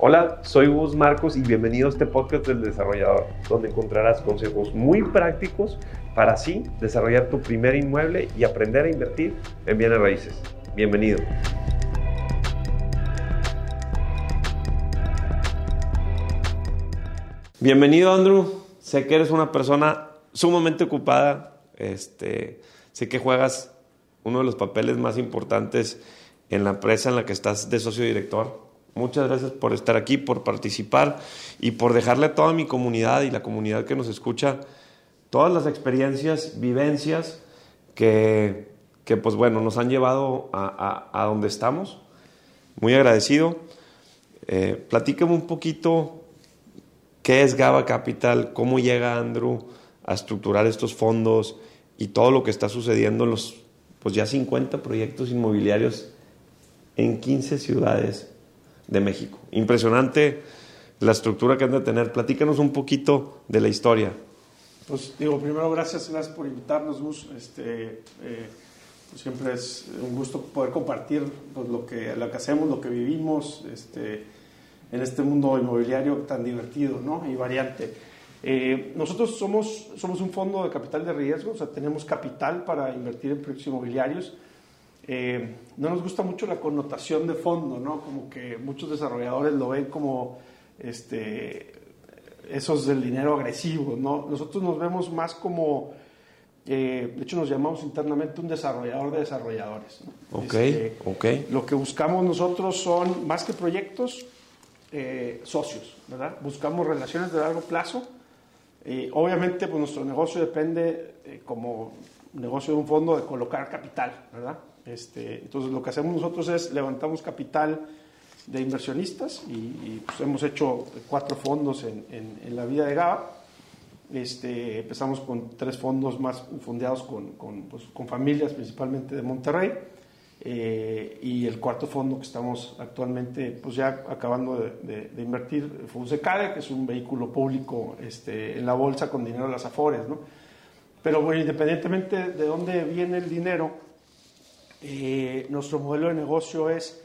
Hola, soy Gus Marcos y bienvenido a este podcast del desarrollador, donde encontrarás consejos muy prácticos para así desarrollar tu primer inmueble y aprender a invertir en bienes raíces. Bienvenido. Bienvenido Andrew, sé que eres una persona sumamente ocupada, este, sé que juegas uno de los papeles más importantes en la empresa en la que estás de socio director Muchas gracias por estar aquí, por participar y por dejarle a toda mi comunidad y la comunidad que nos escucha todas las experiencias, vivencias que, que pues bueno, nos han llevado a, a, donde estamos. Muy agradecido. Eh, platícame un poquito qué es GABA Capital, cómo llega Andrew a estructurar estos fondos y todo lo que está sucediendo en los pues ya 50 proyectos inmobiliarios en 15 ciudades de México. Impresionante la estructura que han de tener. Platícanos un poquito de la historia. Pues digo, primero gracias, gracias por invitarnos, Gus. Este, eh, pues, siempre es un gusto poder compartir pues, lo, que, lo que hacemos, lo que vivimos este, en este mundo inmobiliario tan divertido ¿no? y variante. Eh, nosotros somos, somos un fondo de capital de riesgo, o sea, tenemos capital para invertir en proyectos inmobiliarios eh, no nos gusta mucho la connotación de fondo, ¿no? Como que muchos desarrolladores lo ven como este, esos del dinero agresivo, ¿no? Nosotros nos vemos más como, eh, de hecho nos llamamos internamente un desarrollador de desarrolladores. ¿no? Okay, este, Lo que buscamos nosotros son, más que proyectos, eh, socios, ¿verdad? Buscamos relaciones de largo plazo. obviamente, pues nuestro negocio depende, como negocio de un fondo, de colocar capital, ¿verdad? Este, entonces lo que hacemos nosotros es levantamos capital de inversionistas y, pues, hemos hecho cuatro fondos en, en, la vida de GABA. Este, empezamos con tres fondos más fundados con, con, pues, con familias, principalmente de Monterrey. Eh, y el cuarto fondo que estamos actualmente pues ya acabando de, de, invertir, Fusecade, que es un vehículo público este, en la bolsa con dinero de las Afores. ¿no? Pero bueno, independientemente de dónde viene el dinero, eh, nuestro modelo de negocio es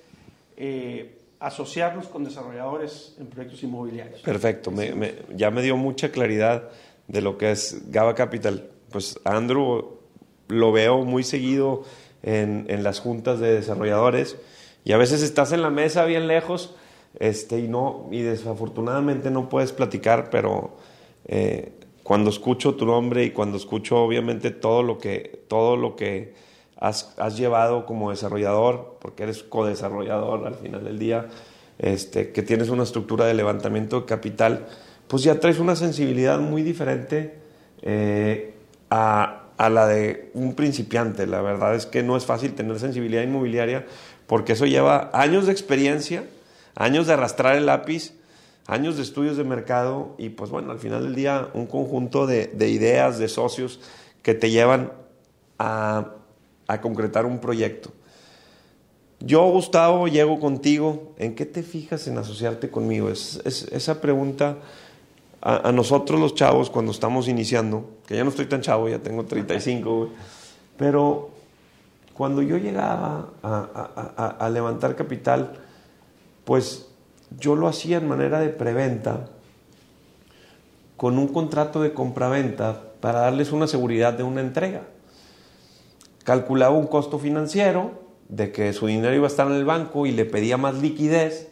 eh, asociarnos con desarrolladores en proyectos inmobiliarios. Perfecto, ya me dio mucha claridad de lo que es Gaba Capital. Pues Andrew lo veo muy seguido en, las juntas de desarrolladores y a veces estás en la mesa bien lejos este, y, no, y desafortunadamente no puedes platicar, pero eh, cuando escucho tu nombre y cuando escucho obviamente todo lo que, todo lo que has, llevado como desarrollador, porque eres co-desarrollador al final del día, este, que tienes una estructura de levantamiento de capital, pues ya traes una sensibilidad muy diferente eh, a, a, la de un principiante. La verdad es que no es fácil tener sensibilidad inmobiliaria porque eso lleva años de experiencia, años de arrastrar el lápiz, años de estudios de mercado y pues bueno, al final del día un conjunto de, de ideas, de socios que te llevan a a concretar un proyecto. Yo, Gustavo, llego contigo. ¿En qué te fijas en asociarte conmigo? Es, esa pregunta a, nosotros los chavos cuando estamos iniciando, que ya no estoy tan chavo, ya tengo 35, pero cuando yo llegaba a, a, levantar capital, pues yo lo hacía en manera de preventa, con un contrato de compraventa para darles una seguridad de una entrega calculaba un costo financiero de que su dinero iba a estar en el banco y le pedía más liquidez,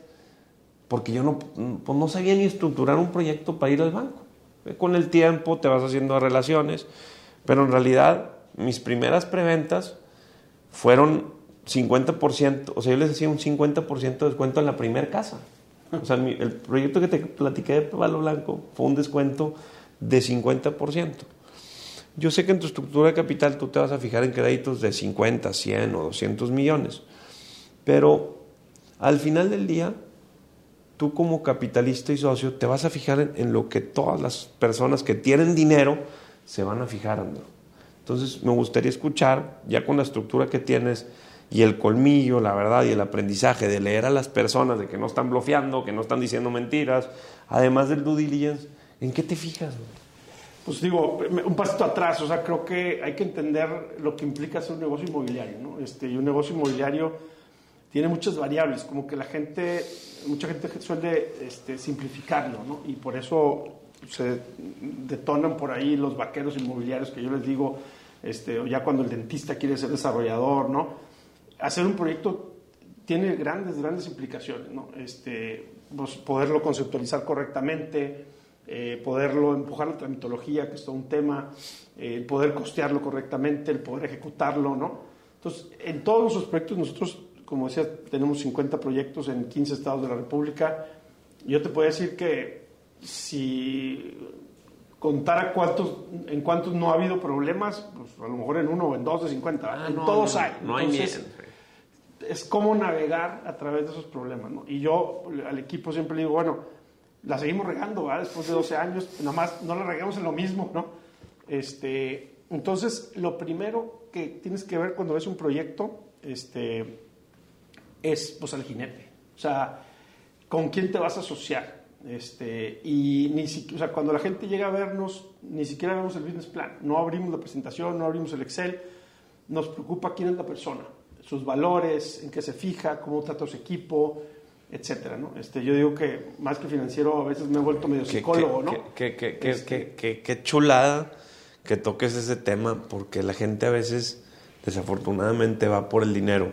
porque yo no, pues no sabía ni estructurar un proyecto para ir al banco. Con el tiempo te vas haciendo relaciones, pero en realidad mis primeras preventas fueron 50%, o sea, yo les hacía un 50% de descuento en la primera casa. O sea, el proyecto que te platiqué de Palo Blanco fue un descuento de 50%. Yo sé que en tu estructura de capital tú te vas a fijar en créditos de 50, 100 o 200 millones, pero al final del día, tú como capitalista y socio te vas a fijar en, lo que todas las personas que tienen dinero se van a fijar. Entonces me gustaría escuchar, ya con la estructura que tienes y el colmillo, la verdad y el aprendizaje de leer a las personas, de que no están bloqueando, que no están diciendo mentiras, además del due diligence, ¿en qué te fijas? Pues digo, un pasito atrás, o sea, creo que hay que entender lo que implica ser un negocio inmobiliario, ¿no? Este, y un negocio inmobiliario, tiene muchas variables, como que la gente, mucha gente suele este, simplificarlo, ¿no? Y por eso se detonan por ahí los vaqueros inmobiliarios que yo les digo, este, ya cuando el dentista quiere ser desarrollador, ¿no? Hacer un proyecto tiene grandes, grandes implicaciones, ¿no? Este, pues, poderlo conceptualizar correctamente, eh, poderlo empujar la tramitología, que es todo un tema, eh, el poder costearlo correctamente, el poder ejecutarlo, ¿no? Entonces, en todos nuestros proyectos, nosotros, como decía, tenemos 50 proyectos en 15 estados de la República. Yo te puedo decir que si contara cuántos, en cuántos no ha habido problemas, pues a lo mejor en uno o en dos de 50, Ah, en no, todos hay. no hay Entonces, es cómo navegar a través de esos problemas. ¿no? Y yo al equipo siempre le digo, bueno, la seguimos regando, ¿verdad? Después de 12 años, nada más no la regamos en lo mismo, ¿no? Este, entonces, lo primero que tienes que ver cuando ves un proyecto este, es, pues, al jinete. O sea, ¿con quién te vas a asociar? Este, y ni o sea, cuando la gente llega a vernos, ni siquiera vemos el business plan. No abrimos la presentación, no abrimos el Excel. Nos preocupa quién es la persona, sus valores, en qué se fija, cómo trata su equipo, etcétera, ¿no? Este, yo digo que más que financiero a veces me he vuelto medio psicólogo, ¿no? Qué- Este- qué- qué- qué chulada que toques ese tema, porque la gente a veces, desafortunadamente, va por el dinero.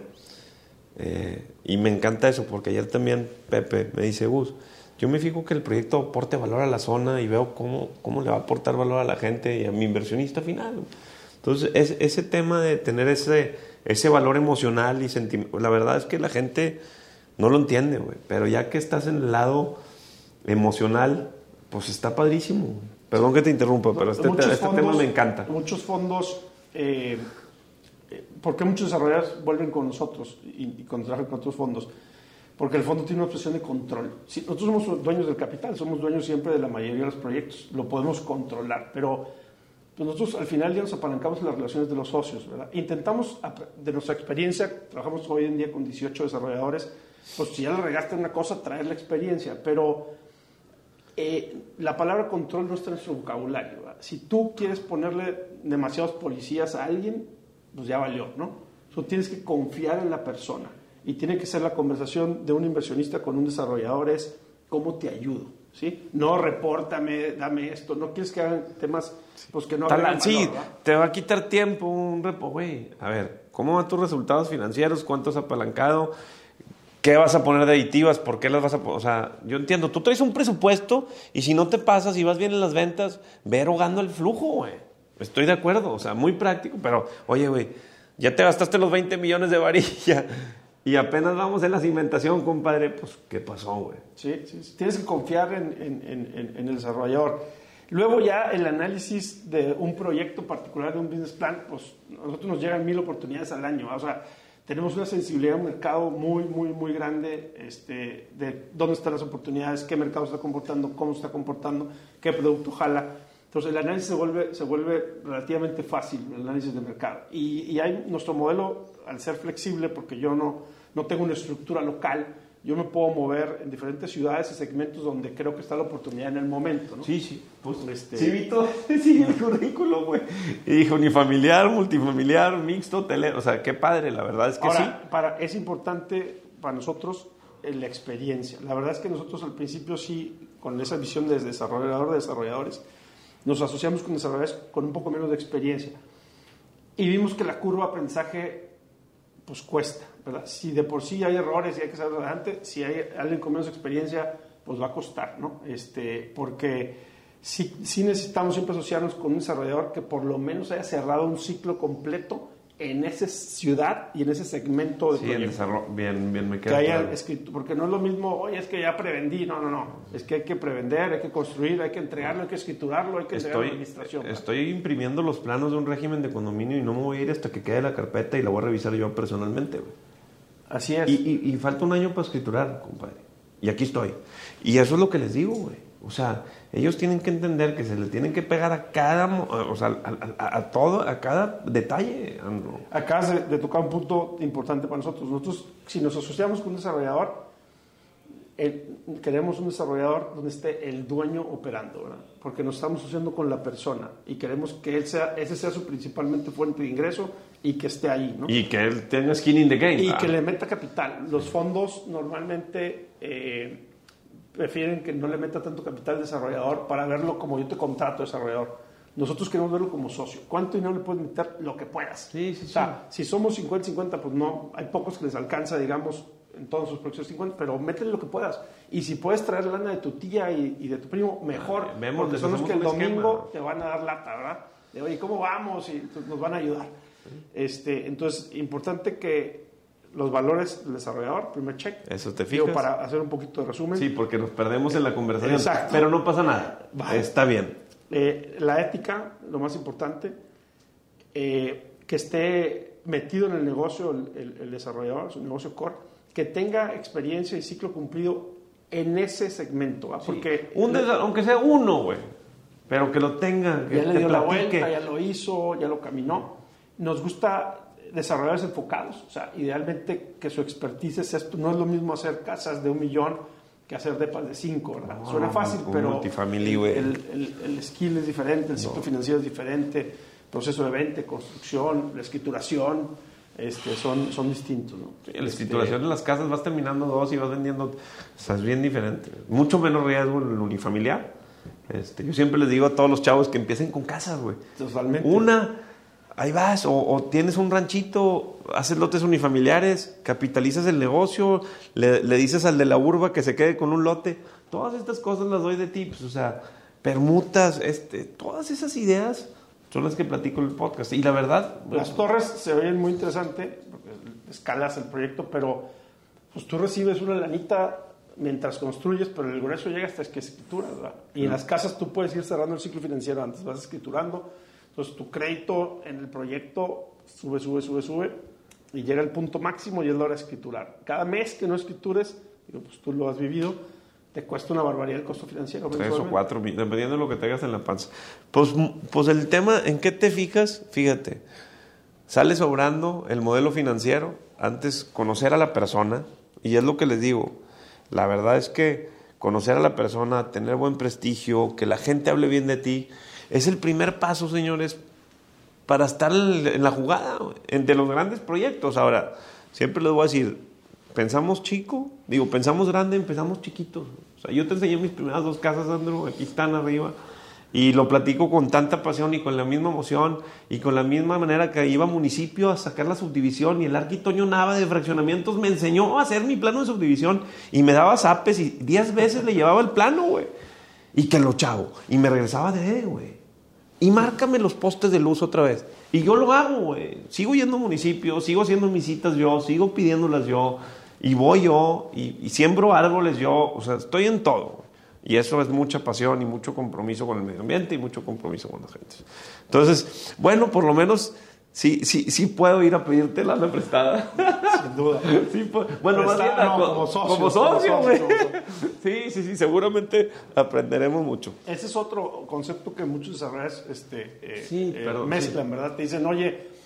Eh, y me encanta eso, porque ayer también Pepe me dice, Gus, yo me fijo que el proyecto aporte valor a la zona y veo cómo, cómo le va a aportar valor a la gente y a mi inversionista final. Entonces, es- ese tema de tener ese, ese valor emocional y sentimiento, la verdad es que la gente no lo entiende, güey, pero ya que estás en el lado emocional, pues está padrísimo. Perdón que te interrumpa, pero este, este tema me encanta. Muchos fondos, eh, eh, ¿por qué muchos desarrolladores vuelven con nosotros y, y contratan con otros fondos? Porque el fondo tiene una obsesión de control. Si nosotros somos dueños del capital, somos dueños siempre de la mayoría de los proyectos, lo podemos controlar, pero pues nosotros al final ya nos apalancamos en las relaciones de los socios, ¿verdad? Intentamos, de nuestra experiencia, trabajamos hoy en día con 18 desarrolladores, pues si ya le regaste una cosa, traer la experiencia, pero eh, la palabra control no está en nuestro vocabulario. ¿verdad? Si tú quieres ponerle demasiados policías a alguien, pues ya valió, ¿no? Tú tienes que confiar en la persona y tiene que ser la conversación de un inversionista con un desarrollador es cómo te ayudo, ¿sí? No repórtame, dame esto, no quieres que hagan temas pues que no agregan sí, te va a quitar tiempo un repo, güey. A ver, ¿cómo van tus resultados financieros? ¿Cuánto has apalancado? ¿Qué vas a poner de aditivas? ¿Por qué las vas a poner? O sea, yo entiendo, tú traes un presupuesto y si no te pasas y vas bien en las ventas, ve erogando el flujo, güey. Estoy de acuerdo, o sea, muy práctico, pero oye, güey, ya te gastaste los 20 millones de varilla y apenas vamos en la cimentación, compadre, pues, ¿qué pasó, güey? Sí, sí, sí. Tienes que confiar en, el desarrollador. Luego ya el análisis de un proyecto particular, de un business plan, pues a nosotros nos llegan mil oportunidades al año. O sea, tenemos una sensibilidad de mercado muy, muy, muy grande este, de dónde están las oportunidades, qué mercado está comportando, cómo está comportando, qué producto jala. Entonces el análisis se vuelve, se vuelve relativamente fácil, el análisis de mercado. Y, y hay nuestro modelo, al ser flexible, porque yo no, no tengo una estructura local, yo me puedo mover en diferentes ciudades y segmentos donde creo que está la oportunidad en el momento. ¿no? Sí, sí. Pues, Este- Sí, vi todo sí, el currículo, güey. Y dijo, unifamiliar, multifamiliar, mixto, hotelero. O sea, qué padre, la verdad es que Ahora, para, es importante para nosotros eh, la experiencia. La verdad es que nosotros al principio sí, con esa visión de desarrollador de desarrolladores, nos asociamos con desarrolladores con un poco menos de experiencia. Y vimos que la curva de aprendizaje pues cuesta, ¿verdad? Si de por sí hay errores y hay que salir adelante, si hay alguien con menos experiencia, pues va a costar, ¿no? Este, porque sí, sí necesitamos siempre asociarnos con un desarrollador que por lo menos haya cerrado un ciclo completo en esa ciudad y en ese segmento de sí. El proyecto. desarrollo, bien, bien me Que queda haya claro. escrito, porque no es lo mismo, oye, es que ya prevendí, no, no, no, es que hay que prevender, hay que construir, hay que entregarlo, hay que escriturarlo, hay que entregar a la Estoy, administración. ¿verdad? estoy imprimiendo los planos de un régimen de condominio y no me voy a ir hasta que quede la carpeta y la voy a revisar yo personalmente, güey. Así es. Y, y- y falta un año para escriturar, compadre. Y aquí estoy. Y eso es lo que les digo, güey. O sea, ellos tienen que entender que se le tienen que pegar a cada, o sea, a, a- a todo, a cada detalle, Andrew. Acabas de, de tocar un punto importante para nosotros. Nosotros, si nos asociamos con un desarrollador, el- queremos un desarrollador donde esté el dueño operando, ¿verdad? Porque nos estamos asociando con la persona y queremos que él sea, ese sea su principalmente fuente de ingreso y que esté ahí, ¿no? Y que él tenga skin in the game. Y Ah. que le meta capital. Los fondos normalmente eh, prefieren que no le meta tanto capital al desarrollador para verlo como yo te contrato desarrollador. Nosotros queremos verlo como socio. ¿Cuánto dinero le puedes meter? Lo que puedas. Sí, sí, O sea, si somos 50-50, pues no, hay pocos que les alcanza, digamos, en todos sus proyectos 50, pero métele lo que puedas. Y si puedes traer lana de tu tía y, y de tu primo, mejor. Vemos, porque son los que el domingo esquema. te van a dar lata, ¿verdad? De, oye, ¿cómo vamos? Y entonces, nos van a ayudar. Este, entonces, importante que los valores del desarrollador, primer check. Eso te Digo, fijas. para hacer un poquito de resumen. Sí, porque nos perdemos en la conversación. Exacto. Pero no pasa nada. Vale. Está bien. Eh, la ética, lo más importante, eh, que esté metido en el negocio el, el- el desarrollador, su negocio core, que tenga experiencia y ciclo cumplido en ese segmento, aunque sea uno, güey. Pero que lo tenga. Que ya le dio la vuelta, ya lo hizo, ya lo caminó. Nos gusta desarrolladores enfocados, o sea, idealmente que su expertise es esto, no es lo mismo hacer casas de un millón que hacer depas de cinco, ¿verdad? No, Suena fácil, pero el, el- el skill es diferente, el ciclo financiero es diferente, proceso de venta, construcción, la escrituración, este, son, son distintos, ¿no? Sí, la Este, escrituración de las casas vas terminando dos y vas vendiendo. O sea, es bien diferente. Mucho menos riesgo en el unifamiliar. Este, yo siempre les digo a todos los chavos que empiecen con casas, güey. Totalmente. Una, ahí vas, o, o tienes un ranchito, haces lotes unifamiliares, capitalizas el negocio, le, le dices al de la urba que se quede con un lote. Todas estas cosas las doy de tips, o sea, permutas, este, todas esas ideas son las que platico en el podcast. Y la verdad, Las torres se oyen muy interesante, porque escalas el proyecto, pero pues tú recibes una lanita mientras construyes, pero el grueso llega hasta que escrituras, ¿verdad? Y en las casas tú puedes ir cerrando el ciclo financiero antes, vas escriturando, entonces tu crédito en el proyecto sube, sube, sube, sube, y llega el punto máximo y es la hora de escriturar. Cada mes que no escritures, digo, pues tú lo has vivido, te cuesta una barbaridad el costo financiero. Tres o cuatro, mil, dependiendo de lo que tengas en la panza. Pues, pues el tema, ¿en qué te fijas? Fíjate, sale sobrando el modelo financiero, antes conocer a la persona, y es lo que les digo, la verdad es que conocer a la persona, tener buen prestigio, que la gente hable bien de ti, es el primer paso, señores, para estar en la jugada, de los grandes proyectos. Ahora, siempre les voy a decir, pensamos chico, digo, pensamos grande, empezamos chiquitos. O sea, yo te enseñé mis primeras dos casas, Andrew, aquí están arriba, y lo platico con tanta pasión y con la misma emoción y con la misma manera que iba a municipio a sacar la subdivisión y el arquitoño Nava de fraccionamientos me enseñó a hacer mi plano de subdivisión y me daba zapes y diez veces le llevaba el plano, güey. Y que lo chavo. Y me regresaba de, "Eh, güey. Y márcame los postes de luz otra vez. Y yo lo hago, güey. Sigo yendo a municipios, sigo haciendo mis citas yo, sigo pidiéndolas yo. Y voy yo, y, y siembro árboles yo. O sea, estoy en todo. Y eso es mucha pasión y mucho compromiso con el medio ambiente y mucho compromiso con la gente. Entonces, bueno, por lo menos sí, sí, sí puedo ir a pedirte la prestada. Sin duda. Sí, pues, bueno, más bien no, como socio, como socio, güey. Sí, sí, sí, seguramente aprenderemos mucho. Ese es otro concepto que muchos desarrolladores este, eh, Sí, eh, mezclan, ¿verdad? Te dicen, oye,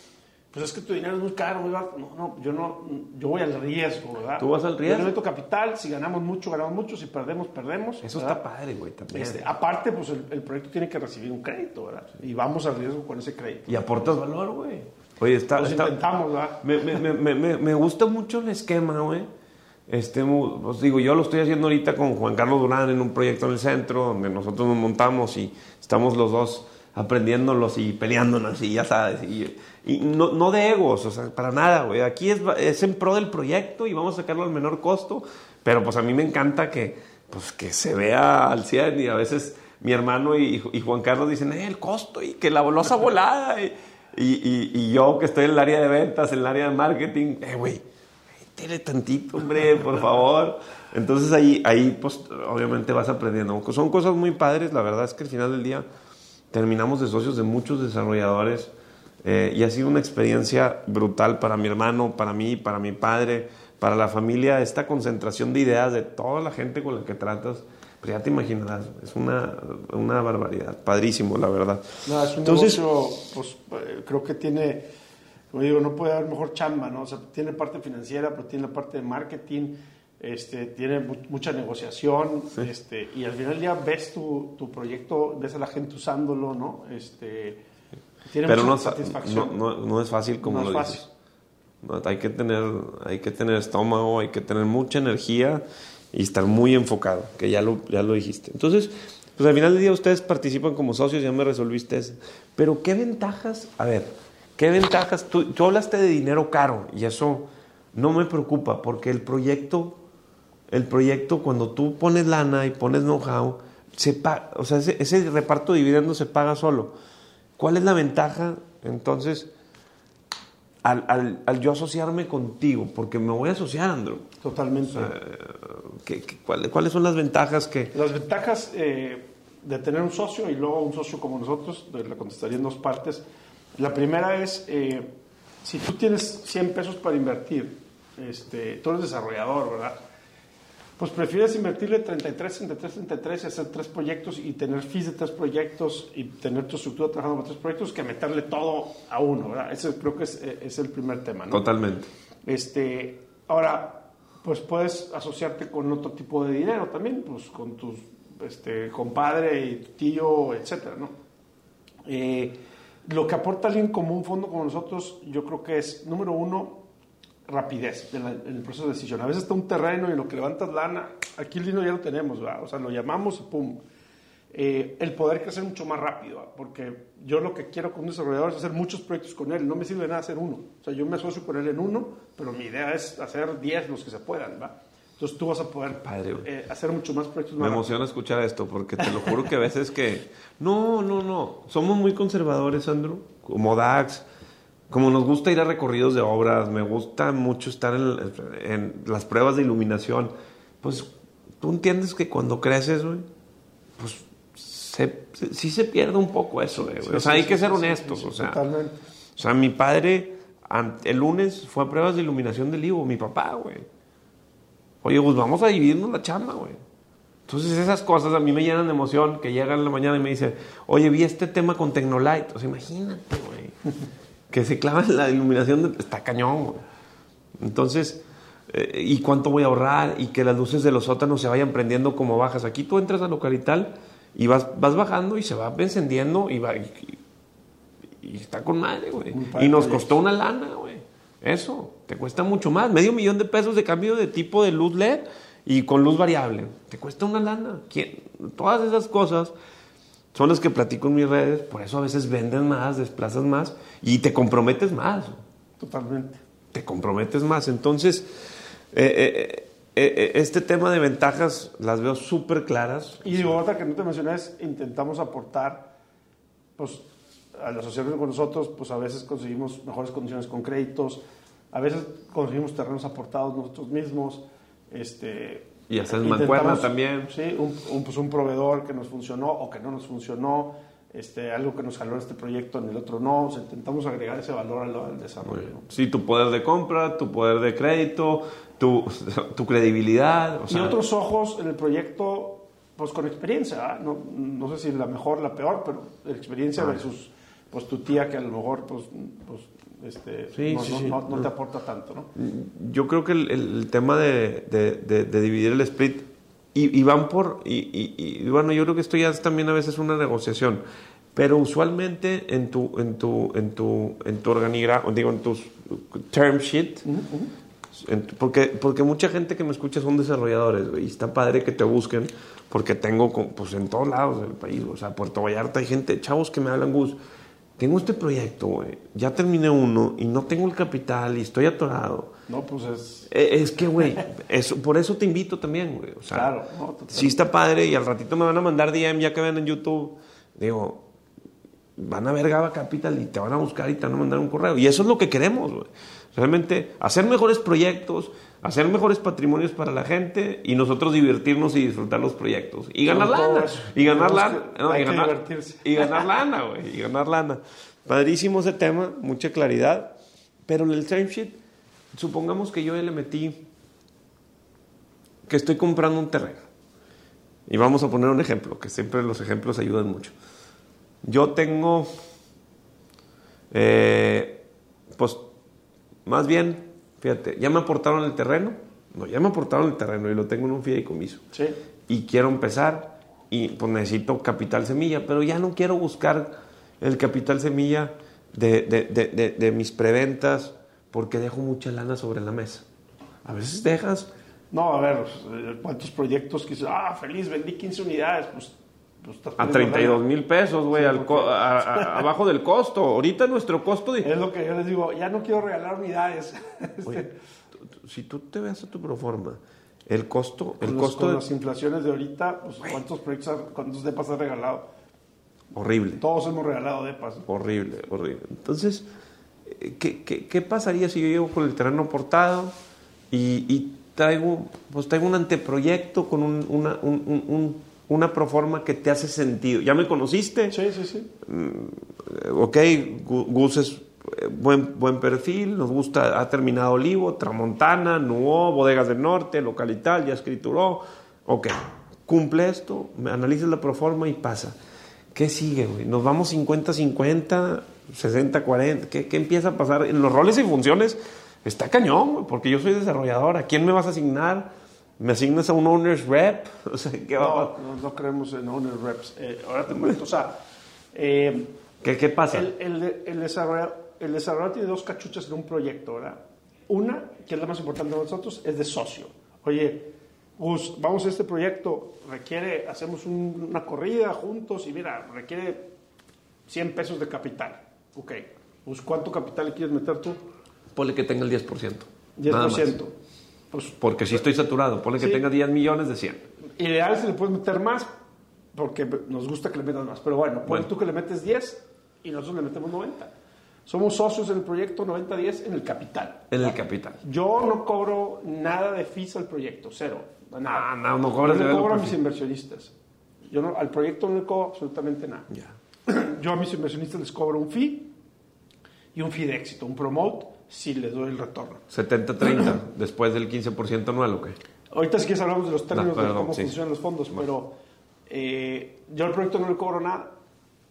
pues es que tu dinero es muy caro, ¿verdad? No, no, yo no, yo voy al riesgo, ¿verdad? Tú vas al riesgo. Yo meto capital, si ganamos mucho, ganamos mucho, si perdemos, perdemos. Eso ¿verdad? está padre, güey, también. Este, aparte, pues el, el proyecto tiene que recibir un crédito, ¿verdad? Y vamos al riesgo con ese crédito. Y aportas valor, güey. Oye, está, Nos está- intentamos, ¿verdad? me, me, me, me- gusta mucho el esquema, güey. Este, os digo, yo lo estoy haciendo ahorita con Juan Carlos Durán en un proyecto en el centro, donde nosotros nos montamos y estamos los dos aprendiéndolos y peleándonos y ya sabes. Y, y no, no de egos, o sea, para nada, güey. Aquí es, es en pro del proyecto y vamos a sacarlo al menor costo, pero pues a mí me encanta que, pues, que se vea al 100 y a veces mi hermano y, y Juan Carlos dicen, eh, el costo y que la losa volada. Y, y, yo que estoy en el área de ventas, en el área de marketing, eh, güey, métele tantito, hombre, por favor. Entonces ahí, ahí, pues, obviamente vas aprendiendo. Son cosas muy padres, la verdad es que al final del día terminamos de socios de muchos desarrolladores eh, y ha sido una experiencia brutal para mi hermano, para mí, para mi padre, para la familia, esta concentración de ideas de toda la gente con la que tratas. Pues ya te imaginarás, es una, una barbaridad, padrísimo, la verdad. No, es un Entonces- negocio, pues eh, creo que tiene, como digo, no puede haber mejor chamba, ¿no? O sea, tiene parte financiera, pero tiene la parte de marketing, este, tiene mucha negociación, este, y al final del día ves tu, tu, proyecto, ves a la gente usándolo, ¿no? Este, tiene Pero no, satisfacción. No, no, es fácil como lo dices. hay, que tener, hay que tener estómago, hay que tener mucha energía y estar muy enfocado, que ya lo, ya lo dijiste. Entonces, pues al final del día ustedes participan como socios, ya me resolviste eso. Pero ¿qué ventajas? A ver, ¿qué ventajas? Tú, tú hablaste de dinero caro y eso no me preocupa porque el proyecto, el proyecto cuando tú pones lana y pones know-how, se o sea, ese, ese, reparto de dividendos se paga solo. ¿Cuál es la ventaja entonces al, al, al, yo asociarme contigo? Porque me voy a asociar, Andrew. Totalmente. cuáles, son las ventajas que...? Las ventajas eh, de tener un socio y luego un socio como nosotros, le contestaría en dos partes. La primera es, eh, si tú tienes 100 pesos para invertir, este, tú eres desarrollador, ¿verdad? Pues prefieres invertirle 33, 33, 33 y hacer tres proyectos y tener fees de tres proyectos y tener tu estructura trabajando con tres proyectos que meterle todo a uno, ¿verdad? Ese creo que es, es el primer tema, ¿no? Totalmente. Este, ahora, pues puedes asociarte con otro tipo de dinero también, pues con tu este, compadre y tu tío, etcétera, ¿no? Eh, lo que aporta alguien como un fondo como nosotros, yo creo que es, número uno, rapidez en, el proceso de decisión. A veces está un terreno y en lo que levantas lana, aquí el dinero ya lo tenemos, ¿verdad? o sea, lo llamamos y pum. Eh, el poder crecer mucho más rápido, porque yo lo que quiero con un desarrollador es hacer muchos proyectos con él, no me sirve nada hacer uno. O sea, yo me asocio con él en uno, pero mi idea es hacer 10 los que se puedan, ¿va? Entonces tú vas a poder eh, hacer mucho más proyectos. Me emociona escuchar esto, porque te lo juro que a veces que... No, no, no. Somos muy conservadores, Andrew, como DAX. Como nos gusta ir a recorridos de obras, me gusta mucho estar en, en las pruebas de iluminación. Pues tú entiendes que cuando creces, güey, pues se, sí se pierde un poco eso, güey. o sea, hay que ser honestos. o, sea, o sea, mi padre el lunes fue a pruebas de iluminación del Ivo, mi papá, güey. Oye, pues vamos a dividirnos la chamba, güey. Entonces esas cosas a mí me llenan de emoción, que llegan en la mañana y me dicen, oye, vi este tema con Tecnolite. O sea, imagínate, güey. que se clava en la iluminación, de... está cañón, güey. Entonces, eh, ¿y cuánto voy a ahorrar? Y que las luces de los sótanos se vayan prendiendo como bajas. Aquí tú entras a localital y vas, vas bajando y se va encendiendo y, va, y, está con madre, güey. Y nos costó una lana, güey. Eso, te cuesta mucho más. Medio millón de pesos de cambio de tipo de luz LED y con luz variable. Te cuesta una lana. Todas esas cosas son las que platico en mis redes. Por eso a veces venden más, desplazas más y te comprometes más. Totalmente. Te comprometes más. Entonces, eh, eh, eh, este tema de ventajas las veo súper claras. Y digo, otra que no te mencioné es, intentamos aportar, pues, al asociarnos con nosotros, pues a veces conseguimos mejores condiciones con créditos, a veces conseguimos terrenos aportados nosotros mismos, este... Y haces mancuerna también. Sí, un, pues un proveedor que nos funcionó o que no nos funcionó, este, algo que nos jaló este proyecto, en el otro no. intentamos agregar ese valor al, desarrollo. Sí, tu poder de compra, tu poder de crédito, tu, tu credibilidad. y otros ojos en el proyecto, pues con experiencia. No, no sé si la mejor, la peor, pero experiencia versus pues tu tía que a lo mejor pues, pues este, no, no, te aporta tanto. ¿no? Yo creo que el, el tema de, de, de, dividir el split y, y van por, y, y, bueno, yo creo que esto ya es también a veces una negociación, pero usualmente en tu, en tu, en tu, en tu organigrama, digo, en tu term sheet, porque, porque mucha gente que me escucha son desarrolladores, y está padre que te busquen, porque tengo, pues en todos lados del país, o sea, Puerto Vallarta hay gente, chavos que me hablan, Gus, tengo este proyecto, güey, ya terminé uno y no tengo el capital y estoy atorado. No, pues es... E, es, que, güey, por eso te invito también, güey. O sea, claro, sí está padre y al ratito me van a mandar DM ya que ven en YouTube. Digo, van a ver Gaba Capital y te van a buscar y te van a mandar un correo. Y eso es lo que queremos, güey. Realmente, hacer mejores proyectos, hacer mejores patrimonios para la gente y nosotros divertirnos y disfrutar los proyectos. Y ganar lana. Y ganar lana. y, ganar, y ganar lana, güey. Y ganar lana. Padrísimo ese tema, mucha claridad. Pero en el same sheet, supongamos que yo le metí que estoy comprando un terreno. Y vamos a poner un ejemplo, que siempre los ejemplos ayudan mucho. Yo tengo, eh, pues, más bien Fíjate, ya me aportaron el terreno, No, ya me aportaron el terreno y lo tengo en un fideicomiso. Sí. Y quiero empezar y pues necesito capital semilla, pero ya no quiero buscar el capital semilla de, de, de, de mis preventas porque dejo mucha lana sobre la mesa. A veces dejas... No, a ver, ¿cuántos proyectos que ah, feliz, vendí 15 unidades? Pues, pues a perdiendo 32 lana. mil pesos, güey, Sí, porque- abajo del costo. Ahorita nuestro costo... De... Es lo que yo les digo, ya no quiero regalar unidades. Este, Oye, si tú te ves a tu proforma, el costo, el con, costo con de- las inflaciones de ahorita, pues, ¿cuántos proyectos, ha- cuántos depas has regalado? horrible. Todos hemos regalado depas. Horrible, horrible. Entonces, eh, ¿qué, qué, qué pasaría si yo llego con el terreno portado y, y traigo, pues traigo un anteproyecto con un- una, un- un- un- una proforma que te hace sentido? ¿Ya me conociste? Sí, sí, sí. Eh, ok, Gu- Gus es eh, buen, buen perfil, nos gusta, ha terminado Olivo, Tramontana, Nuo, Bodegas del Norte, local y tal, ya escrituró. Ok, cumple esto, me analizas la proforma y pasa. ¿Qué sigue, güey? ¿Nos vamos 50-50, 60-40? ¿Qué, ¿Qué empieza a pasar? En los roles y funciones está cañón, güey, porque yo soy desarrollador. ¿A quién me vas a asignar? ¿Me asignas a un owner's rep? O sea, ¿qué, va a- No, no, no creemos en owner reps. Eh, ahora te cuento, o sea, eh, ¿Qué, qué pasa? el, el, el desarrollador, el desarrollador tiene dos cachuchas en un proyecto, ¿verdad? Una, que es la más importante de nosotros, es de socio. Oye, Gus, vamos a este proyecto, requiere, hacemos un- una corrida juntos y mira, requiere 100 pesos de capital. Ok, Gus, ¿cuánto capital le quieres meter tú? Ponle que tenga el 10%. Nada más. 10%. Pues Porque si estoy saturado, ponle que Sí. tenga 10 millones de 100. Ideal si le puedes meter más, porque nos gusta que le metas más. Pero bueno, pon Bueno. tú que le metes 10 y nosotros le metemos 90. Somos socios en el proyecto 90-10 en el capital. En el capital. Yo no cobro nada de fees al proyecto, cero. Nada. Ah, no, no cobras Yo le de cobro a developer mis inversionistas. Yo no, al proyecto no le cobro absolutamente nada. Ya. Yo a mis inversionistas les cobro un fee y un fee de éxito, un promote, si les doy el retorno. 70-30, después del 15% anual, ¿o qué? Ahorita si quieres hablamos de los términos No, de cómo sí. funcionan los fondos, pero eh, yo al proyecto no le cobro nada.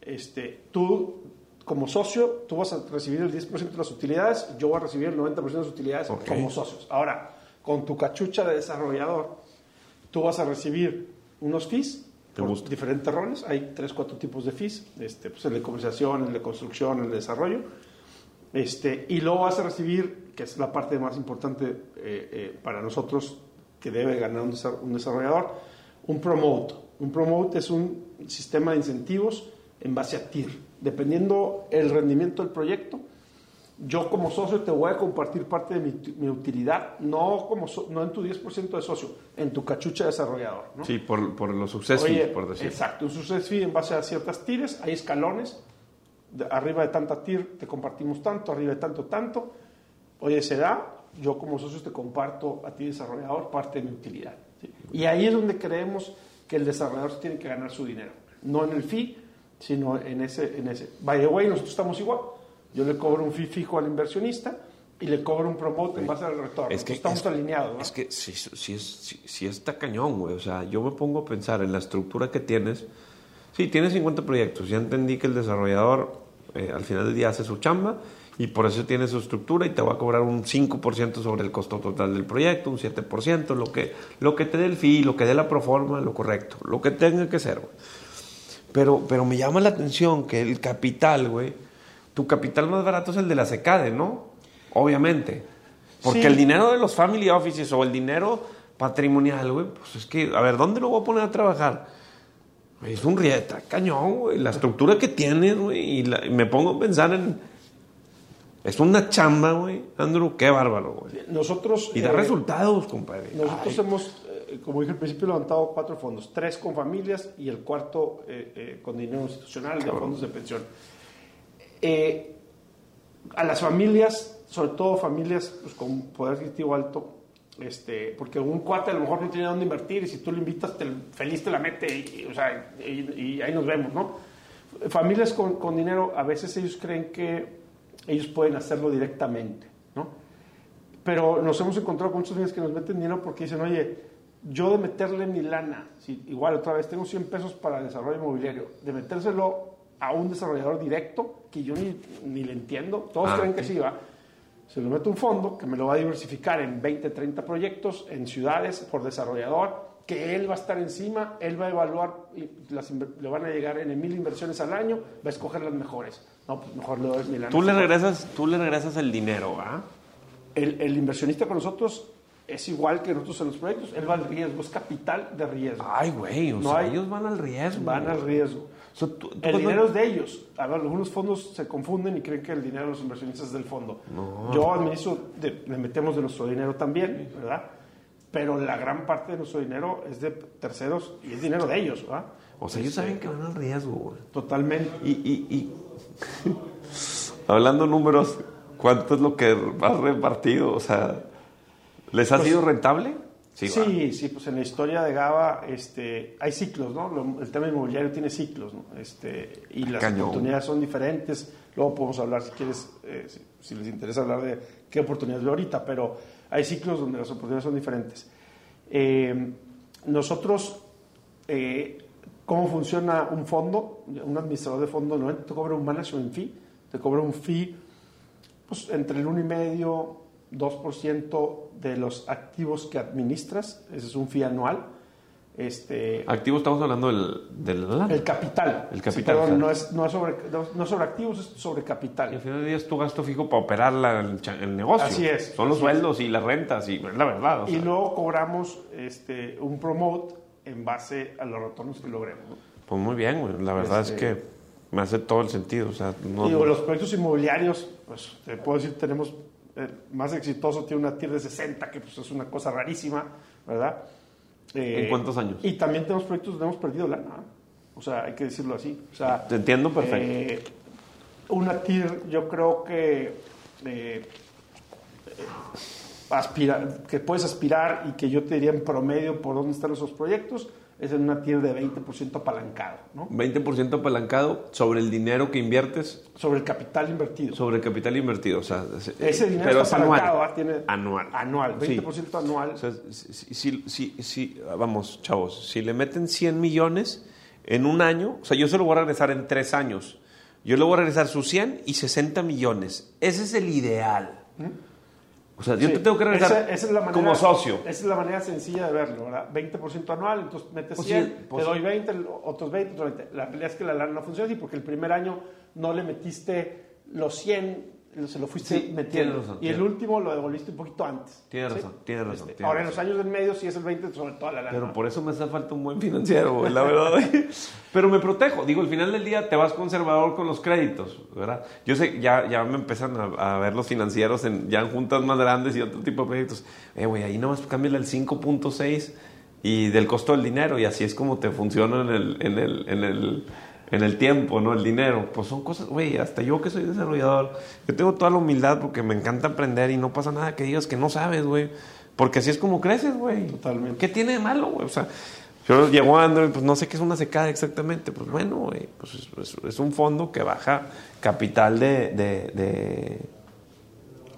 Este, tú, como socio, tú vas a recibir el 10% de las utilidades, yo voy a recibir el 90% de las utilidades Ok. como socios. Ahora, con tu cachucha de desarrollador, tú vas a recibir unos fees por gusta. diferentes roles. Hay tres, cuatro tipos de fees. Este, pues el de comercialización, el de construcción, el de desarrollo. Este, y luego vas a recibir, que es la parte más importante eh, eh, para nosotros que debe ganar un, desa- un desarrollador, un promote. Un promote es un sistema de incentivos en base a TIR. Dependiendo el rendimiento del proyecto, yo como socio te voy a compartir parte de mi, mi utilidad, no, como so- no en tu 10% de socio, en tu cachucha de desarrollador. ¿no? Sí, por, por los success Oye, fees, por decir. Exacto, un success fee en base a ciertas tires, hay escalones, de- arriba de tanta tir te compartimos tanto, arriba de tanto, tanto. Oye, se da, yo como socio te comparto a ti desarrollador parte de mi utilidad. ¿sí? Y ahí es donde creemos que el desarrollador tiene que ganar su dinero, no en el fee, sino en ese, en ese. By the way, nosotros estamos igual. Yo le cobro un fee fijo al inversionista y le cobro un promote en base al retorno. Es que estamos es- alineados. ¿no? Es que sí, sí, es, sí, sí está cañón, güey. O sea, yo me pongo a pensar en la estructura que tienes. Sí, tienes 50 proyectos. Ya entendí que el desarrollador eh, al final del día hace su chamba y por eso tiene su estructura y te va a cobrar un 5% sobre el costo total del proyecto, un 7%, lo que, lo que te dé el fee, lo que dé la proforma, lo correcto, lo que tenga que ser, güey. Pero, pero me llama la atención que el capital, güey, tu capital más barato es el de la secade, ¿no? Obviamente. Porque Sí. el dinero de los family offices o el dinero patrimonial, güey, pues es que, a ver, ¿dónde lo voy a poner a trabajar? Es un rieta, cañón, güey. La estructura que tiene, güey, y, la- y me pongo a pensar en. Es una chamba, güey, Andrew, qué bárbaro, güey. Nosotros... Y da eh, resultados, compadre. Nosotros Ay, hemos, eh, como dije al principio, levantado cuatro fondos, tres con familias y el cuarto eh, con dinero institucional de Cabrón. fondos de pensión. A las familias, sobre todo familias pues, con poder adquisitivo alto, este, porque un cuate a lo mejor no tiene dónde invertir y si tú le invitas, te- feliz te la mete y, y, o sea, y- y ahí nos vemos, ¿no? Familias con, con dinero, a veces ellos creen que ellos pueden hacerlo directamente, ¿no? Pero nos hemos encontrado con muchos niños que nos meten dinero porque dicen, oye, yo de meterle mi lana, si, igual otra vez tengo 100 pesos para el desarrollo inmobiliario, de metérselo a un desarrollador directo, que yo ni, ni le entiendo, todos Ah, creen que sí va. Se lo meto un fondo que me lo va a diversificar en 20, 30 proyectos, en ciudades, por desarrollador, que él va a estar encima, él va a evaluar, y las, le van a llegar en mil inversiones al año, va a escoger las mejores. No, pues mejor le doy mi lana. Tú le regresas, tú le regresas el dinero, ¿ah? El, el inversionista con nosotros es igual que nosotros en los proyectos, él va al riesgo, es capital de riesgo. Ay, güey, o No sea, hay- ellos van al riesgo. Van al riesgo. O sea, tú- tú El dinero es de ellos. A ver, algunos fondos se confunden y creen que el dinero de los inversionistas es del fondo. Yo administro, de- le metemos de nuestro dinero también, ¿verdad? Pero la gran parte de nuestro dinero es de terceros y es dinero de ellos, ¿verdad? O sea, ellos saben que van al riesgo, güey. Totalmente. Y, y, y... hablando números, ¿cuánto es lo que has repartido? O sea, ¿les ha Pues- sido rentable? Sí, sí, pues en la historia de Gaba este, hay ciclos, ¿no? Lo- el tema inmobiliario tiene ciclos, ¿no? Este, y las Cañón. oportunidades son diferentes. Luego podemos hablar, si quieres, eh, si, si les interesa hablar de qué oportunidades veo ahorita, pero hay ciclos donde las oportunidades son diferentes. Eh, nosotros, eh, ¿cómo funciona un fondo? Un administrador de fondo no te cobra un management fee, te cobra un fee pues, entre el 1,5% 2% de los activos que administras, ese es un fee anual. Este, Activo estamos hablando del... del el capital. El Sí, capital, perdón, no, es, no, es sobre, no, no sobre activos, es sobre Y al capital. final del día es tu gasto fijo para operar la- el, negocio. Así es, Son los es. sueldos y las rentas, y es la verdad. o Y sea. luego cobramos este, un promote en base a los retornos que logremos. Pues muy bien, güey. La verdad Este- es que me hace todo el sentido. O sea, no, Digo, los proyectos inmobiliarios, pues te puedo decir, tenemos el más exitoso, tiene una TIR de 60, que pues, es una cosa rarísima, ¿verdad? Eh, ¿En cuántos años? Y también tenemos proyectos donde hemos perdido lana. ¿eh? O sea, hay que decirlo así. O sea, Te entiendo perfecto. eh, una TIR, yo creo que eh, aspira, que puedes aspirar y que yo te diría en promedio por dónde están esos proyectos, es en una TIR de 20% apalancado, ¿no? 20% apalancado sobre el dinero que inviertes, Sobre el capital invertido. sobre el capital invertido. O sea, es- Ese dinero pero está es anual. apalancado, ¿ah? Tiene Anual. Anual, Sí. 20% anual. O sea, si, si- si- si- vamos, chavos, si le meten 100 millones en un año, o sea, yo se lo voy a regresar en tres años. Yo le voy a regresar sus 100 y 60 millones. Ese es el ideal. O sea, yo Sí, te tengo que regresar esa- esa es la manera- como socio. Esa es la manera sencilla de verlo, ¿verdad? 20% anual, entonces metes Pues 100, sí, pues te doy 20, otros 20, otros 20. La realidad es que la lana no funciona así porque el primer año no le metiste los 100, se lo fuiste Sí, metiendo. razón, y el último lo devolviste un poquito antes. Tienes ¿sí? razón, tienes razón, Este, tienes ahora en los años del medio sí es el 20 sobre toda la lana. Pero por eso me hace falta un buen financiero, güey, la verdad. Pero me protejo. Digo, al final del día te vas conservador con los créditos, ¿verdad? Yo sé, ya, ya me empiezan a, a ver los financieros en, ya en juntas más grandes y otro tipo de proyectos. Eh, güey, ahí nomás cámbiale el 5.6 y del costo del dinero y así es como te funciona en el, en el, en el, en el tiempo, ¿no? El dinero. Pues son cosas, güey, hasta yo que soy desarrollador, yo tengo toda la humildad porque me encanta aprender y no pasa nada que digas que no sabes, güey. Porque así es como creces, güey. Totalmente. ¿Qué tiene de malo, güey? O sea, yo llegó Android, pues no sé qué es una secada exactamente. Pues bueno, güey, pues es, es- es un fondo que baja capital de... de, de-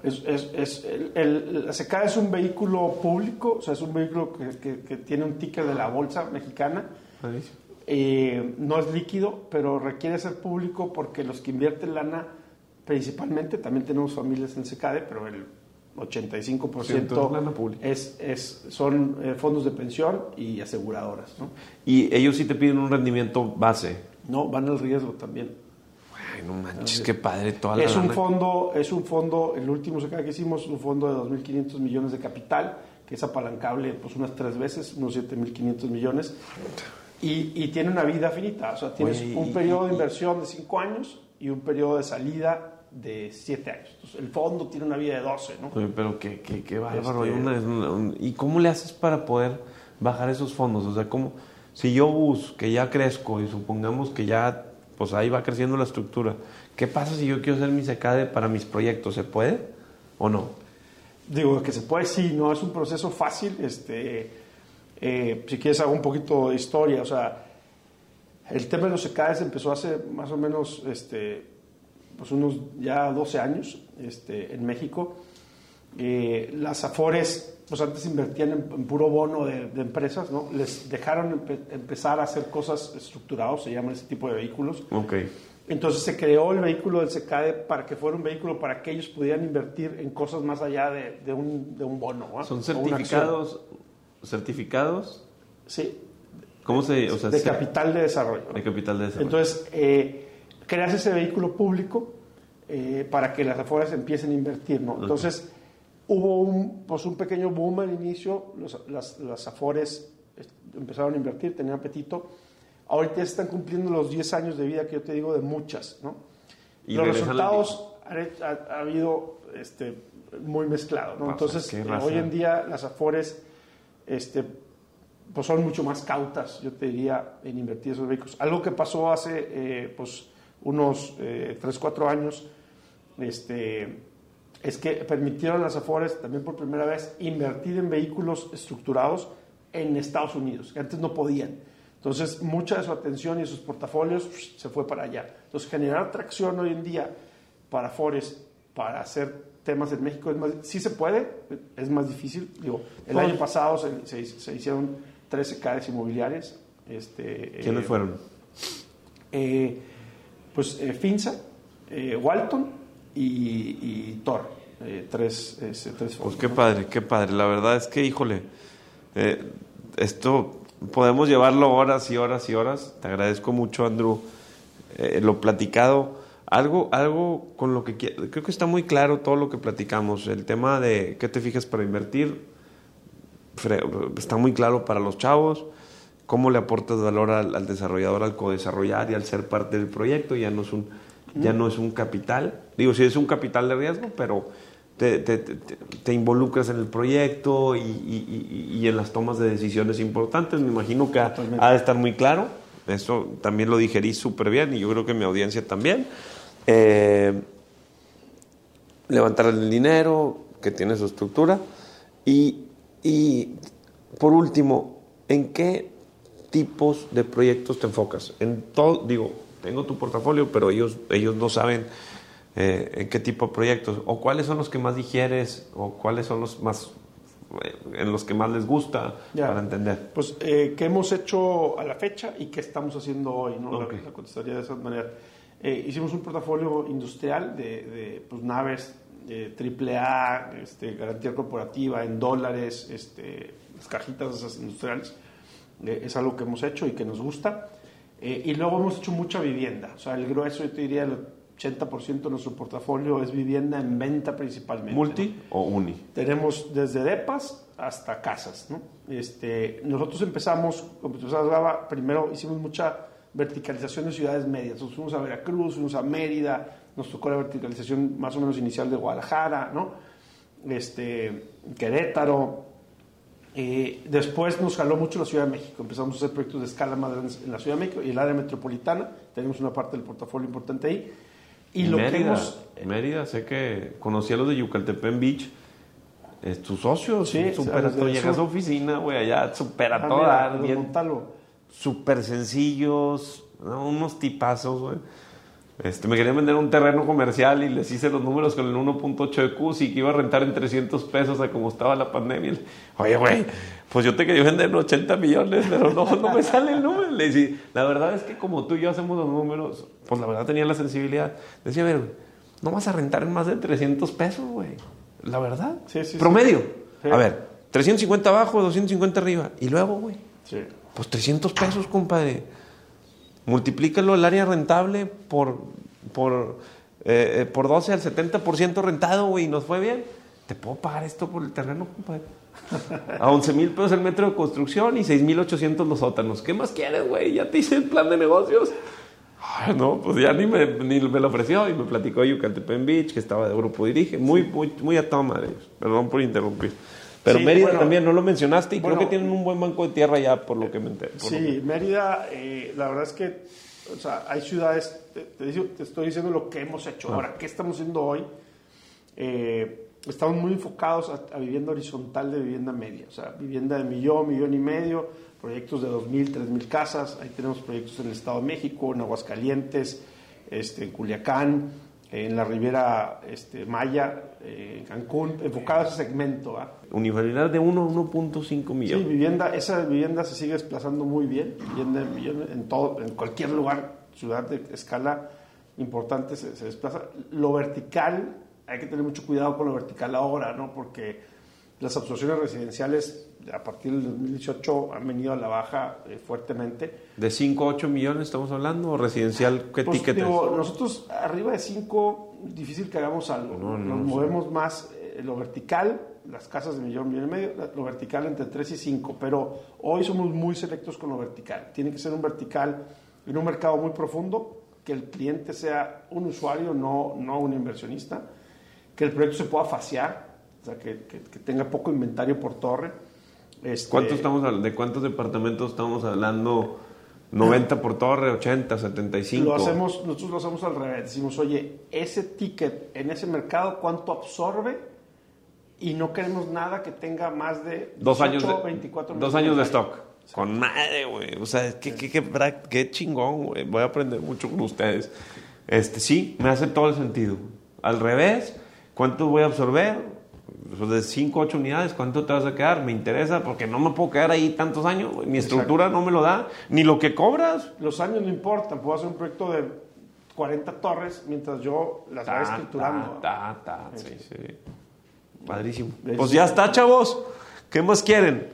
Es, es, es- el, el- la SECA es un vehículo público, o sea, es un vehículo que, que- que tiene un ticker de la bolsa mexicana. Eh, no es líquido, pero requiere ser público porque los que invierten lana, principalmente, también tenemos familias en SECADE, pero el 85% Sí, entonces lana pública. es, es, son eh, fondos de pensión y aseguradoras. ¿no? Y ellos sí te piden un rendimiento base. no, van al riesgo también. Ay, no manches, qué padre toda la Es un lana. fondo, es un fondo, el último SECADE que hicimos, un fondo de 2.500 millones de capital, que es apalancable pues unas tres veces, unos 7.500 millones. Y, y tiene una vida finita, o sea, tienes Oye, un y- periodo y- de inversión de 5 años y un periodo de salida de 7 años. Entonces, el fondo tiene una vida de 12, ¿no? Oye, pero qué, qué, qué bárbaro. Este- Y una- una- un- ¿Y cómo le haces para poder bajar esos fondos? O sea, ¿cómo? Si yo busco que ya crezco y supongamos que ya, pues ahí va creciendo la estructura, ¿qué pasa si yo quiero hacer mi secade para mis proyectos? ¿Se puede o no? Digo que se puede, sí, no es un proceso fácil. Este, eh, si quieres, hago un poquito de historia. O sea, el tema de los secades empezó hace más o menos este, pues unos ya 12 años este, en México. Eh, las Afores, pues antes invertían en, en puro bono de, de empresas, ¿no? Les dejaron empe- empezar a hacer cosas estructuradas, se llaman ese tipo de vehículos. Ok. Entonces se creó el vehículo del SECADE para que fuera un vehículo para que ellos pudieran invertir en cosas más allá de, de un, de un bono. ¿ah? ¿Son certificados? ¿Certificados? Sí, ¿Cómo se...? O sea, de se- capital de desarrollo. de capital de desarrollo. Entonces, eh, creas ese vehículo público eh, para que las afueras empiecen a invertir, ¿no? Entonces, hubo un, pues un pequeño boom al inicio, los- las, las afores eh, empezaron a invertir, tenían apetito. Ahorita están cumpliendo los 10 años de vida que yo te digo de muchas, ¿no? Y los resultados ha, ha habido este, muy mezclado, ¿no? Entonces, hoy en día las afores este, pues son mucho más cautas, yo te diría, en invertir esos vehículos. Algo que pasó hace eh, pues, unos 3, 4 años este, es que permitieron a las Afores también por primera vez invertir en vehículos estructurados en Estados Unidos, que antes no podían. Entonces, mucha de su atención y sus portafolios se fue para allá. Entonces, generar tracción hoy en día para Afores, para hacer temas en México, es más, sí se puede, es más difícil. Digo, el año pasado se, se- se hicieron 13 CADES inmobiliarias. Este, ¿Quiénes eh, fueron? eh, pues eh, Finza, eh, Walton y, y Thor. eh, tres, este, tres Pues qué ¿no? padre, qué padre. La verdad es que, híjole, eh, esto podemos llevarlo horas y horas y horas. Te agradezco mucho, Andrew, eh, lo platicado. Algo, algo con lo que creo que está muy claro todo lo que platicamos. El tema de qué te fijas para invertir está muy claro para los chavos. Cómo le aportas valor al, al desarrollador al co-desarrollar y al ser parte del proyecto. Ya no es un, ya no es un capital. Digo, sí es un capital de riesgo, pero te, te- te- te involucras en el proyecto y, y- y- y en las tomas de decisiones importantes. Me imagino que ha, ha de estar muy claro. Eso también lo digerí súper bien y yo creo que mi audiencia también. Eh, levantar el dinero, que tiene su estructura. Y, y, por último, ¿en qué tipos de proyectos te enfocas? En todo, digo, tengo tu portafolio, pero ellos, ellos no saben eh, en qué tipo de proyectos, o cuáles son los que más digieres, o cuáles son los más eh, en los que más les gusta Ya. para entender. Pues, eh, ¿qué hemos hecho a la fecha y qué estamos haciendo hoy? ¿no? La- Ok. La, contestaría de esa manera. Eh, hicimos un portafolio industrial de, de, pues, naves eh, AAA, este, garantía corporativa en dólares, este, las cajitas esas industriales. Eh, es algo que hemos hecho y que nos gusta. Eh, y luego hemos hecho mucha vivienda. O sea, el grueso, yo te diría, el 80% de nuestro portafolio es vivienda en venta principalmente. ¿no? ¿Multi o uni? Tenemos desde depas hasta casas. ¿no? Este, nosotros empezamos, como tú hablaba, primero hicimos mucha verticalización de ciudades medias. Nos fuimos a Veracruz, fuimos a Mérida, nos tocó la verticalización más o menos inicial de Guadalajara, ¿no? este, Querétaro. Eh, después nos jaló mucho la Ciudad de México. Empezamos a hacer proyectos de escala más grandes en la Ciudad de México y el área metropolitana. Tenemos una parte del portafolio importante ahí. Y lo que Mérida, hemos Mérida, sé que conocí a los de Yucaltepén Beach. Es tu socio, Sí, super Llegas a sur. oficina, güey, allá super a Ah, todo mira, súper sencillos, ¿no? unos tipazos, güey. Este, me querían vender un terreno comercial y les hice los números con el 1.8 de CUS y que iba a rentar en 300 pesos a como estaba la pandemia. Oye, güey, pues yo te quería vender en 80 millones, pero no, no me sale el número. Le decía, la verdad es que como tú y yo hacemos los números, pues la verdad tenía la sensibilidad. Decía, a ver, no vas a rentar en más de 300 pesos, güey. La verdad. Sí, sí, sí. Promedio. Sí. A ver, 350 abajo, 250 arriba. Y luego, güey, Sí. Pues 300 pesos, compadre. Multiplícalo el área rentable por, por, eh, eh, por 12 al 70% rentado, güey, y nos fue bien. Te puedo pagar esto por el terreno, compadre. A 11 mil pesos el metro de construcción y 6 mil 800 los sótanos. ¿Qué más quieres, güey? Ya te hice el plan de negocios. Ay, no, pues ya ni me, ni me lo ofreció y me platicó Yucatepén Beach, que estaba de grupo dirige. Muy, muy, muy a toda madre. Perdón por interrumpir. Pero Sí, Mérida bueno, también, no lo mencionaste y bueno, creo que tienen un buen banco de tierra ya, por lo que me enteré. Sí, Mérida, eh, la verdad es que, o sea, hay ciudades, te, te estoy diciendo lo que hemos hecho. Ah. Ahora, ¿qué estamos haciendo hoy? Eh, estamos muy enfocados a, a vivienda horizontal de vivienda media, o sea, vivienda de millón, millón y medio, proyectos de 2.000, 3.000 casas. Ahí tenemos proyectos en el Estado de México, en Aguascalientes, este, en Culiacán, en la Riviera este, Maya, eh, en Cancún, enfocados a ese segmento. ¿ah? Universidad de 1 a 1.5 Sí, millones. vivienda, esa vivienda se sigue desplazando muy bien, vivienda en, vivienda en todo, en cualquier lugar, ciudad de escala importante se, se desplaza. Lo vertical, hay que tener mucho cuidado con lo vertical ahora, ¿no? Porque las absorciones residenciales a partir del 2018 han venido a la baja eh, fuertemente. ¿De 5 a 8 millones estamos hablando o residencial? ¿Qué Pues, ticket es? digo, nosotros arriba de 5, difícil que hagamos algo. No, no, Nos movemos más eh, lo vertical, las casas de millón, millón y medio, lo vertical entre 3 y 5, pero hoy somos muy selectos con lo vertical. Tiene que ser un vertical en un mercado muy profundo, que el cliente sea un usuario, no, no un inversionista, que el proyecto se pueda fasear, o sea, que, que- que tenga poco inventario por torre. Este, ¿Cuántos estamos, ¿De cuántos departamentos estamos hablando? ¿90 por torre, 80, 75? Lo hacemos, nosotros lo hacemos al revés. Decimos, oye, ese ticket en ese mercado, ¿cuánto absorbe? Y no queremos nada que tenga más de Dos 18, años de, 24 dos años de stock. Con madre, güey. O sea, qué, qué, qué, bra- qué chingón, güey. Voy a aprender mucho con ustedes. Este, sí, me hace todo el sentido. Al revés, ¿cuánto voy a absorber? De 5, 8 unidades, ¿cuánto te vas a quedar? Me interesa porque no me puedo quedar ahí tantos años. Mi estructura no me lo da, ni lo que cobras. Los años no importan. Puedo hacer un proyecto de 40 torres mientras yo las Ta, escriturando. ta, ta, ta, sí, sí. Padrísimo. Pues ya está, chavos. ¿Qué más quieren?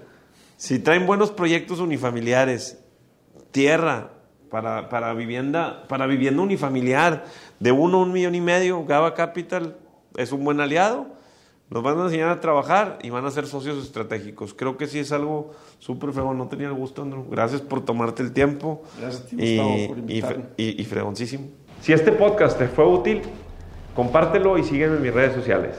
Si traen buenos proyectos unifamiliares, tierra para, para vivienda, para vivienda unifamiliar, de uno a un millón y medio, Gaba Capital es un buen aliado. Nos van a enseñar a trabajar y van a ser socios estratégicos. Creo que sí es algo súper fregón. No tenía el gusto, Andrew. Gracias por tomarte el tiempo. Gracias a ti, y, y, y, y fregoncísimo. Si este podcast te fue útil, compártelo y sígueme en mis redes sociales.